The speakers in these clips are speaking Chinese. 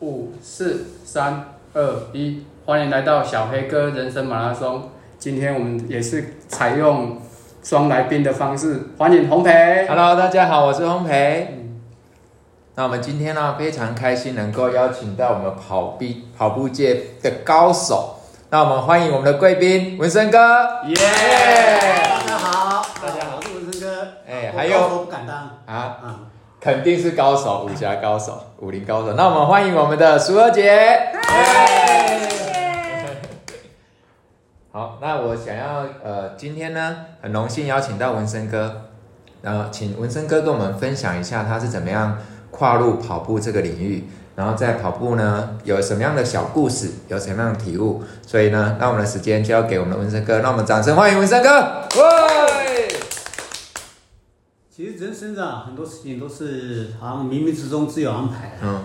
五、四、三、二、一，欢迎来到小黑哥人生马拉松。今天我们也是采用双来宾的方式，欢迎烘焙。Hello，大家好，我是烘焙。嗯、那我们今天呢，非常开心能够邀请到我们跑步跑步界的高手。那我们欢迎我们的贵宾文森哥。耶！Yeah! 大家好，大家好，我是文森哥。哎，还有我不敢当啊。嗯肯定是高手，武侠高手，武林高手。那我们欢迎我们的淑娥姐。嗨，好，那我想要呃，今天呢，很荣幸邀请到文森哥，然后请文森哥跟我们分享一下他是怎么样跨入跑步这个领域，然后在跑步呢有什么样的小故事，有什么样的体悟。所以呢，那我们的时间交给我们的文森哥，让我们掌声欢迎文森哥。其实人生啊，很多事情都是好像冥冥之中自有安排的。嗯，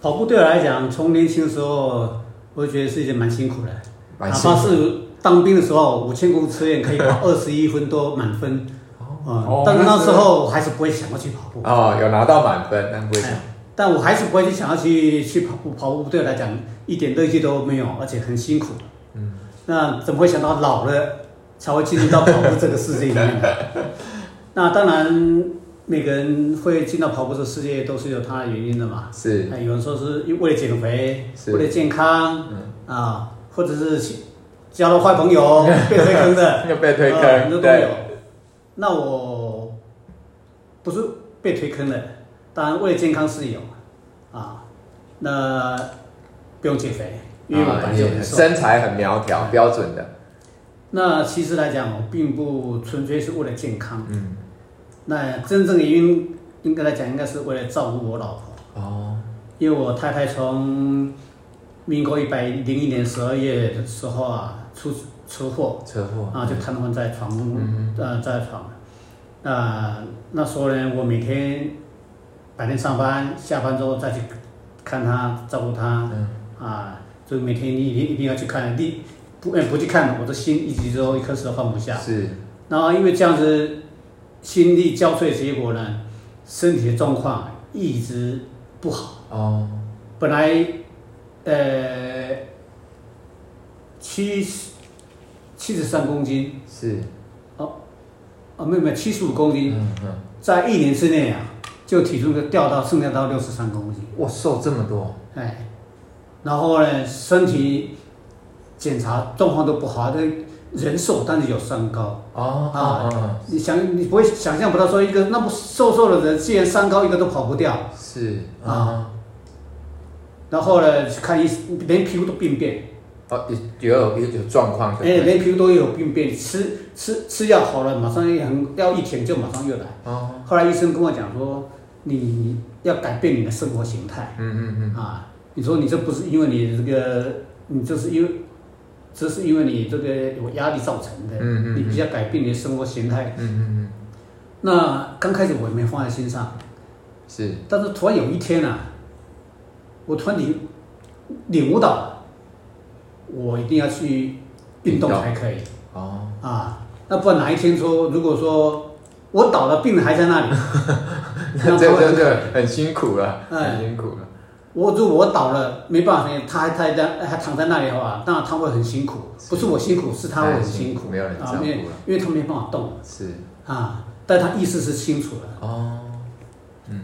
跑步对我来讲，从年轻的时候，我就觉得是一件蛮辛苦的。哪怕是当兵的时候，五千公尺测验可以跑 二十一分多满分。哦。但是那时候我还是不会想要去跑步。哦，有拿到满分，但不会想。但我还是不会去想要去去跑步。跑步对我来讲一点乐趣都没有，而且很辛苦。嗯。那怎么会想到老了才会进入到跑步这个世界里面？那当然，每个人会进到跑步这个世界都是有他的原因的嘛。是。有人说是为了减肥，是为了健康，嗯、啊，或者是交了坏朋友 被推坑的，又被推坑，很多、呃、都有。那我不是被推坑的，当然为了健康是有，啊，那不用减肥，因为我本身、啊、身材很苗条，嗯、标准的。那其实来讲，我并不纯粹是为了健康。嗯。那真正的原因，应该来讲，应该是为了照顾我老婆。哦。因为我太太从民国一百零一年十二月的时候啊，出车祸。车祸。啊，就瘫痪在床，嗯、呃，在床。那那时候呢，我每天白天上班，下班之后再去看她，照顾她。嗯。啊，就每天一定一定要去看，你。不，不去看，我的心一直都一颗石头放不下。是。然后因为这样子，心力交瘁结果呢，身体的状况一直不好。哦。本来，呃，七十七十三公斤。是。哦，哦，没有没有，七十五公斤。嗯嗯。在一年之内啊，就体重就掉到剩下到六十三公斤。哇，瘦这么多。哎。然后呢，身体。检查状况都不好，这人瘦，但是有三高。哦，啊，哦、你想，你不会想象不到，说一个那么瘦瘦的人，既然三高一个都跑不掉。是啊。哦、然后呢，去看医生，连皮肤都病变。哦，有有有状况。哎，连皮肤都有病变，吃吃吃药好了，马上又很药一停就马上又来。哦。后来医生跟我讲说，你要改变你的生活形态。嗯嗯嗯。啊，你说你这不是因为你这个，你这是因为。这是因为你这个有压力造成的，嗯嗯嗯，你比较改变你的生活形态。嗯嗯嗯。那刚开始我也没放在心上，是。但是突然有一天啊，我突然领领悟到，我一定要去运动才可以。哦。啊，那不然哪一天说，如果说我倒了，病人还在那里，那这真的很辛苦了，很辛苦了。我如果我倒了，没办法，他还在在还躺在那里的话，当然他会很辛苦。不是我辛苦，是他会很辛苦。没有人照顾了。因为因为他没办法动。是。啊，但他意识是清楚的。哦。嗯。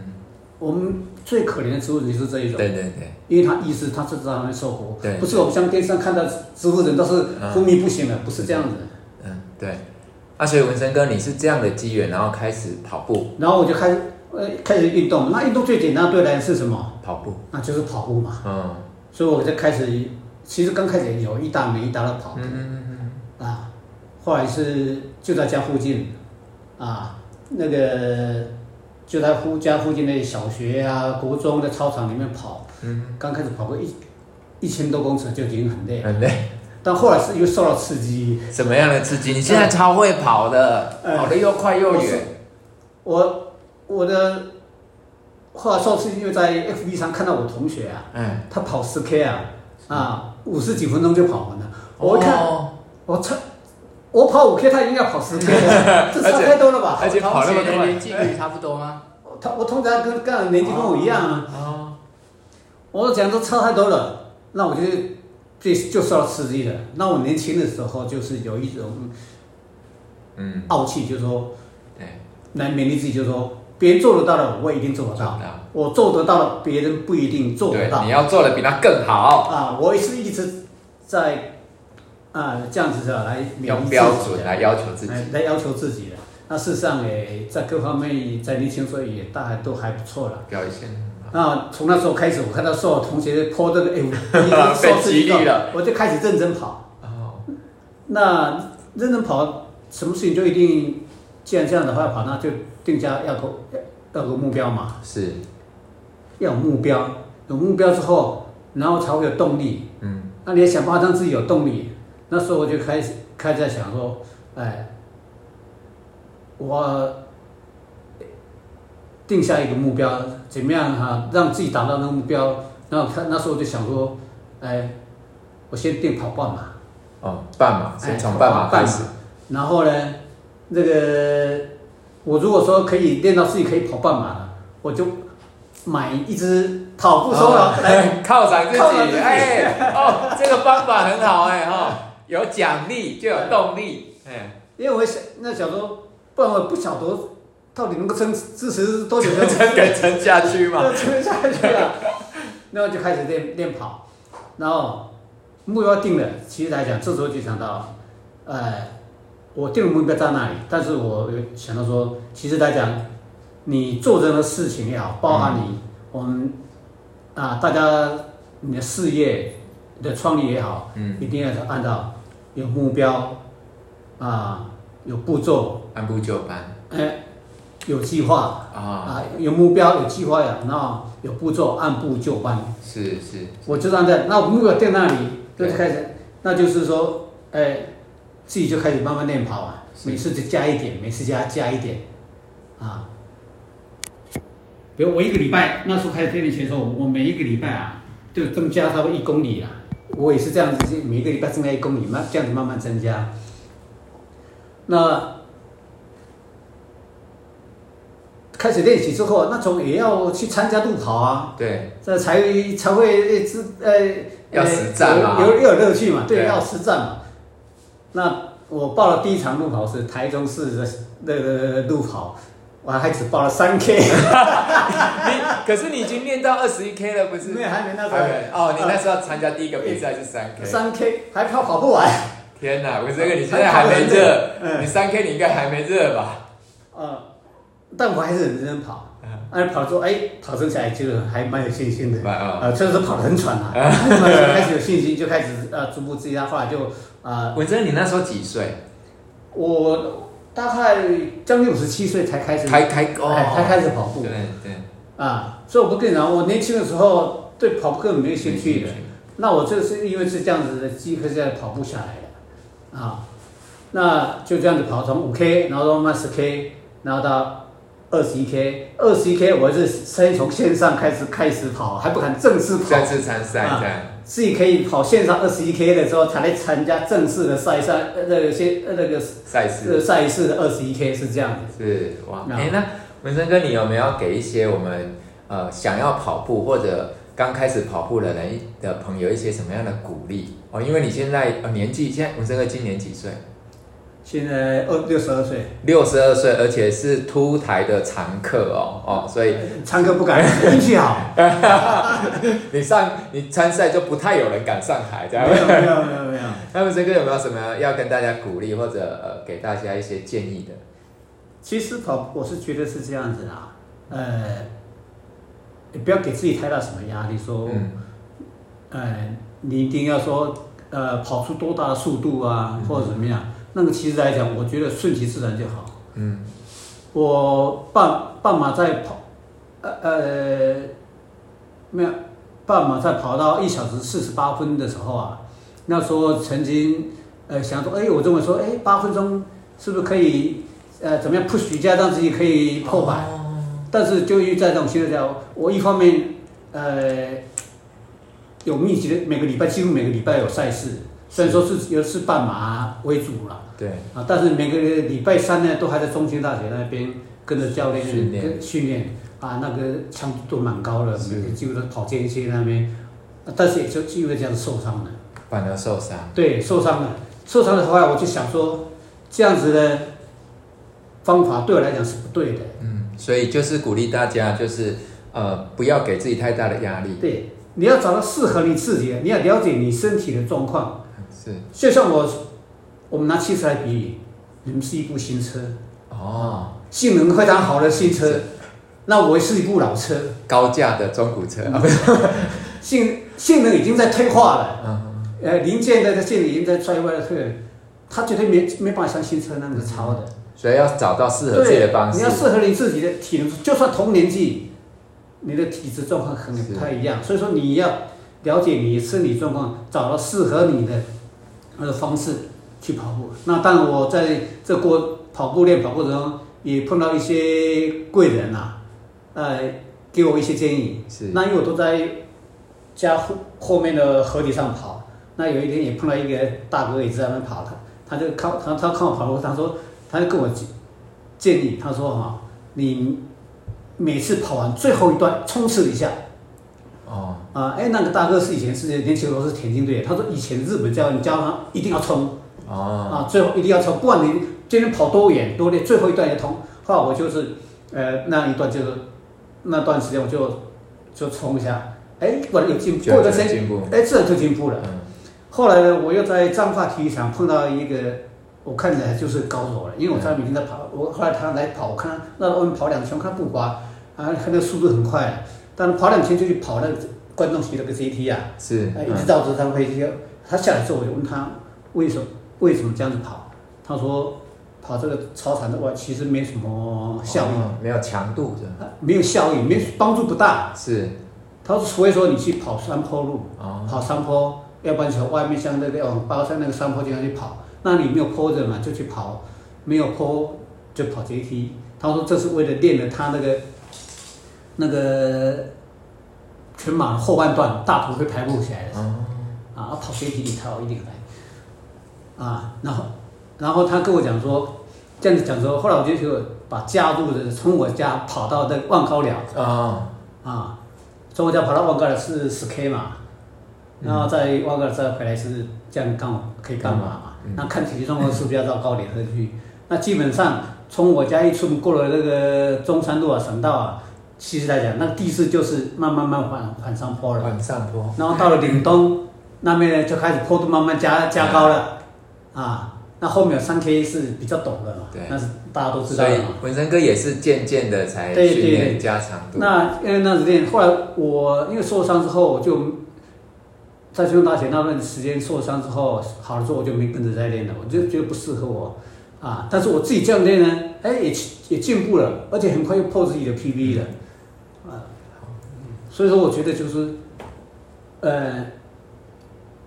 我们最可怜的植物人就是这一种。对对对。因为他意识，他知道他会受苦。对。不是我们像电视上看到植物人都是昏迷不醒的，不是这样子。嗯，对。啊，所以文生哥，你是这样的机缘，然后开始跑步。然后我就开始。呃，开始运动，那运动最简单对来是什么？跑步，那就是跑步嘛。嗯，所以我就开始，其实刚开始有一搭没一搭的跑步。嗯嗯嗯。啊，后来是就在家附近，啊，那个就在附家附近的小学啊、国中的操场里面跑。嗯。刚开始跑个一一千多公尺就已经很累。很累。但后来是又受到刺激。什么样的刺激？你现在超会跑的，嗯、跑得又快又远。我。我的后来受刺激，因为在 FB 上看到我同学啊，嗯，他跑十 K 啊，啊，五十几分钟就跑完了。我一看，我操，我跑五 K，他应该要跑十 K，这差太多了吧？而且跑那么多，年纪跟你差不多吗？他我通常跟跟年纪跟我一样啊。哦。我讲都差太多了，那我就就就受到刺激了。那我年轻的时候就是有一种，嗯，傲气，就是说，对，来勉励自己，就是说，别人做得到的，我也一定做得到。我做得到的，别人不一定做得到。你要做的比他更好啊！我也是一直在啊这样子的来用标准来要求自己，来要求自己的。那事实上，诶，在各方面，在年轻时候也大概都还不错了。表现。那从那时候开始，我看到所有同学泼这个，哎，我受激励了，我就开始认真跑。哦。那认真跑，什么事情就一定，既然这样的话跑，那就定下要个要个目标嘛。是。要有目标，有目标之后，然后才会有动力。嗯。那你要想办法让自己有动力。那时候我就开始开始在想说，哎，我定下一个目标，怎么样哈，让自己达到那个目标。然后看那时候我就想说，哎，我先定跑半马。哦，半马，先从半马开始。然后呢，那个我如果说可以练到自己可以跑半马了，我就。买一只跑步手表来 犒赏自己，哎，哦，这个方法很好哎哈，有奖励就有动力，哎，因为我想那小时候，不然我不晓得到底能够撑支持多久，撑给撑下去嘛，撑下去了，那我就开始练练跑，然后目标定了，其实来讲，这时候就想到，哎，我定的目标在那里，但是我想到说，其实来讲。你做任何事情也好，包含你、嗯、我们啊，大家你的事业的创立也好，嗯，一定要是按照有目标啊，有步骤，按部就班，哎，有计划啊，啊，有目标，有计划呀，然后有步骤，按部就班。是是，是我就按在那我目标定那里，就开始，那就是说，哎，自己就开始慢慢练跑啊，每次就加一点，每次加加一点，啊。比如我一个礼拜那时候开始练拳的时候，我每一个礼拜啊，就增加差不多一公里啊。我也是这样子，每一个礼拜增加一公里，慢这样子慢慢增加。那开始练习之后，那种也要去参加路跑啊。对。这才才会自呃要实战嘛，有有乐趣嘛，对，要实战嘛。那我报了第一场路跑是台中市的那个路跑。我还只报了三 K，你可是你已经练到二十一 K 了，不是？没有，还没那时候。哦，你那时候参加第一个比赛是三 K。三 K 还跑跑不完。天哪，我这个，你现在还没热？你三 K 你应该还没热吧？嗯，但我还是很认真跑。嗯，跑之后，哎，跑起来就还蛮有信心的。呃，确实跑得很喘啊。开始有信心，就开始呃逐步自己，后来就啊。文森，你那时候几岁？我。大概将近五十七岁才开始才开哦，才开始跑步。对对。啊，所以我不跟你讲，我年轻的时候对跑步根本没有兴趣的。那我这是因为是这样子的机会，在跑步下来的。啊，那就这样子跑，从五 K，然后到慢十 K，然后到二十一 K，二十一 K 我是先从线上开始开始跑，还不敢正式跑。正式参赛。自己可以跑线上二十一 K 的时候，才来参加正式的赛赛，呃，那个些呃那个赛事，赛事的二十一 K 是这样子。是哇，哎、欸，那文森哥，你有没有给一些我们呃想要跑步或者刚开始跑步的人的朋友一些什么样的鼓励哦？因为你现在呃年纪，现在文森哥今年几岁？现在二六十二岁，六十二岁，而且是凸台的常客哦哦，所以常客不敢 运气好。你上你参赛就不太有人敢上台，这样。没有没有没有没有。那么这个有没有什么要跟大家鼓励或者呃给大家一些建议的？其实跑，我是觉得是这样子啦，呃，你不要给自己太大什么压力，说，嗯，呃，你一定要说呃跑出多大的速度啊，或者怎么样。那个其实来讲，我觉得顺其自然就好。嗯，我半半马在跑，呃呃，没有，半马在跑到一小时四十八分的时候啊，那时候曾经呃想说，哎，我认为说，哎，八分钟是不是可以呃怎么样 push 一下，让自己可以破百？哦。但是就于在这种情况下，我一方面呃有密集的每个礼拜，几乎每个礼拜有赛事。虽然说是有是半马为主了，对啊，但是每个礼拜三呢，都还在中兴大学那边跟着教练训练训练。啊，那个强度都蛮高的，每个几乎都跑间歇那边，但是也就因为这样受伤了，反而受伤。对，受伤了，受伤的话，我就想说，这样子的方法对我来讲是不对的。嗯，所以就是鼓励大家，就是呃，不要给自己太大的压力。对，你要找到适合你自己的，你要了解你身体的状况。是，就像我，我们拿汽车来比喻，你们是一部新车。哦。性能非常好的新车，那我是一部老车，高价的中古车，性性能已经在退化了，嗯，呃，零件的性能已经在衰坏了，退，它绝对没没办法像新车那么超的，所以要找到适合自己的方式，你要适合你自己的体能，就算同年纪，你的体质状况可能不太一样，所以说你要了解你身体状况，找到适合你的那个方式去跑步。那当然我在这过跑步练跑过程中。也碰到一些贵人呐、啊，呃，给我一些建议。是。那因为我都在家后后面的河堤上跑，那有一天也碰到一个大哥也在那边跑，他他就看他他看我跑步，他说他就跟我建议，他说哈，你每次跑完最后一段冲刺一下。哦。啊，哎，那个大哥是以前是年轻时候是田径队，他说以前日本教你教他一定要冲。哦。啊，最后一定要冲，不管你。今天跑多远多累，最后一段也冲。后来我就是，呃，那一段就是那段时间我就就冲一下，哎，果然有进步，过个时间，哎，自然就进步了。嗯、后来呢，我又在彰化体育场碰到一个，我看起来就是高手了，因为我在每天在跑。我后来他来跑，我看他那我们跑两圈，看步伐啊，他那个速度很快，但是跑两圈就去跑那个观众席那个 CT 啊，是，嗯、一直到直升飞机，他下来之后我就问他为什么为什么这样子跑，他说。跑这个操场的话，其实没什么效益，哦、没有强度的，没有效益，没帮助不大。是，他说，所以说你去跑山坡路，哦、跑山坡，要不然从外面像那个往巴山那个山坡地方去跑，那你没有坡的嘛，就去跑，没有坡就跑阶梯。他说这是为了练了他那个那个全马后半段大腿会排不起来的，哦、啊，跑阶梯你才好一定来，啊，然后。然后他跟我讲说，这样子讲说，后来我就就把加入的从我家跑到那万高寮啊。啊，从我家跑到万高寮是十 K 嘛，然后在万高寮再回来是这样刚好可以干嘛嘛？那看体力状况是不是要到高点再去？嗯、那基本上从我家一出门过了那个中山路啊省道啊，其实来讲，那个地势就是慢慢慢缓缓上坡了。缓上坡。然后到了岭东那边呢，就开始坡度慢慢加加高了啊。那后面有三 K 是比较陡的嘛？对，那是大家都知道的嘛。文森哥也是渐渐的才训练加长度。那因为那时练，后来我因为受伤之后，我就在中央大学那段时间受伤之后，好了之后我就没跟着再练了，我就觉得不适合我啊。但是我自己这样练呢，哎，也也进步了，而且很快又破自己的 PB 了啊。所以说，我觉得就是，呃，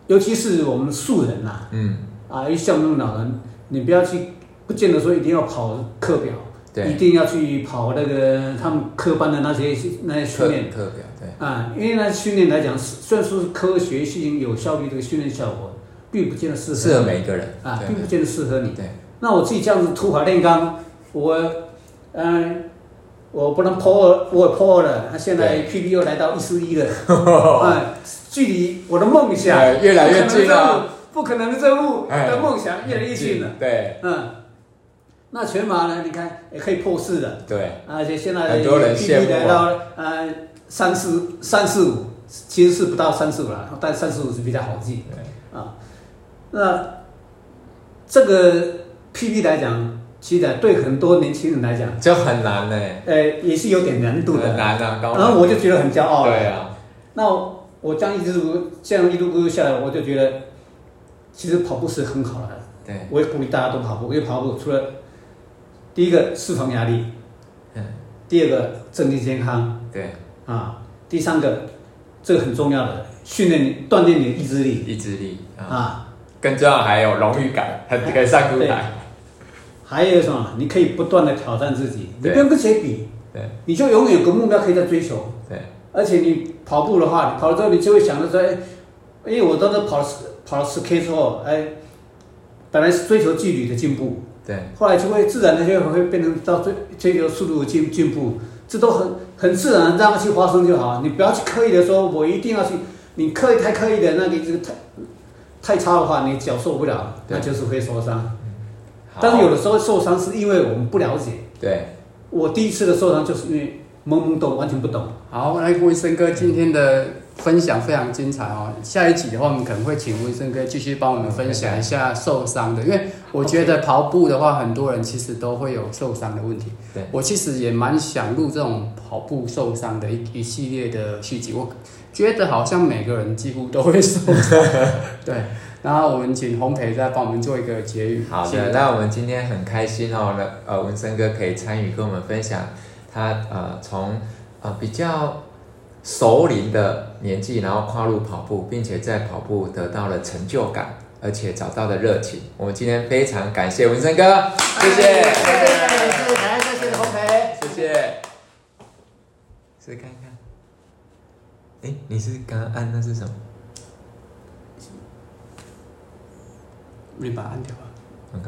尤其是我们素人呐、啊，嗯。啊，一像那种老人，你不要去，不见得说一定要跑课表，对，一定要去跑那个他们科班的那些那些训练课表，对。啊，因为那训练来讲，虽然说是科学性有效率这个训练效果，并不见得适合适合每一个人啊，并不见得适合你。对。那我自己这样子土法炼钢，我，嗯，我不能破二，我也破二了。他现在 PB 又来到一四一了，啊，距离我的梦想越来越近了。不可能的任务的梦想越来越近了。对，嗯，那全马呢？你看也可以破四了。对，而且现在很多人 PB 来到呃三四三四五，其实是不到三四五了，但三四五是比较好记。对，啊，那这个 PB 来讲，其实对很多年轻人来讲就很难嘞。呃，也是有点难度的。很难啊，然后我就觉得很骄傲。对啊。那我这样一直这样一路路下来，我就觉得。其实跑步是很好的，对，我也鼓励大家都跑步。因为跑步除了第一个释放压力，嗯，第二个增进健康，对，啊，第三个这个很重要的训练你锻炼你的意志力，意志力啊，更重要还有荣誉感，还可以上舞台。还有什么？你可以不断的挑战自己，你不用跟谁比，对，你就永远有个目标可以在追求，对，而且你跑步的话，你跑了之后你就会想着说，哎，因为我当时跑了。跑了十 K 之后，哎，本来是追求距离的进步，对，后来就会自然的就会变成到追追求速度的进进步，这都很很自然，让它去发生就好。你不要去刻意的说，我一定要去，你刻意太刻意的，那你这个太太差的话，你脚受不了，那就是会受伤。但是有的时候受伤是因为我们不了解。对，我第一次的受伤就是因为懵懵懂，完全不懂。好，来卫生哥今天的分享非常精彩哦。下一集的话，我们可能会请卫生哥继续帮我们分享一下受伤的，因为我觉得跑步的话，很多人其实都会有受伤的问题。对，我其实也蛮想录这种跑步受伤的一一系列的续集。我觉得好像每个人几乎都会受伤。对。然后我们请洪培再帮我们做一个结语。好的，那我们今天很开心哦，那呃文森哥可以参与跟我们分享他呃从呃比较熟龄的年纪，然后跨入跑步，并且在跑步得到了成就感，而且找到了热情。我们今天非常感谢文森哥，谢谢，谢谢，谢谢台，谢谢洪培，谢谢。试看看，哎，你是刚刚按那是什么？你把按掉吧。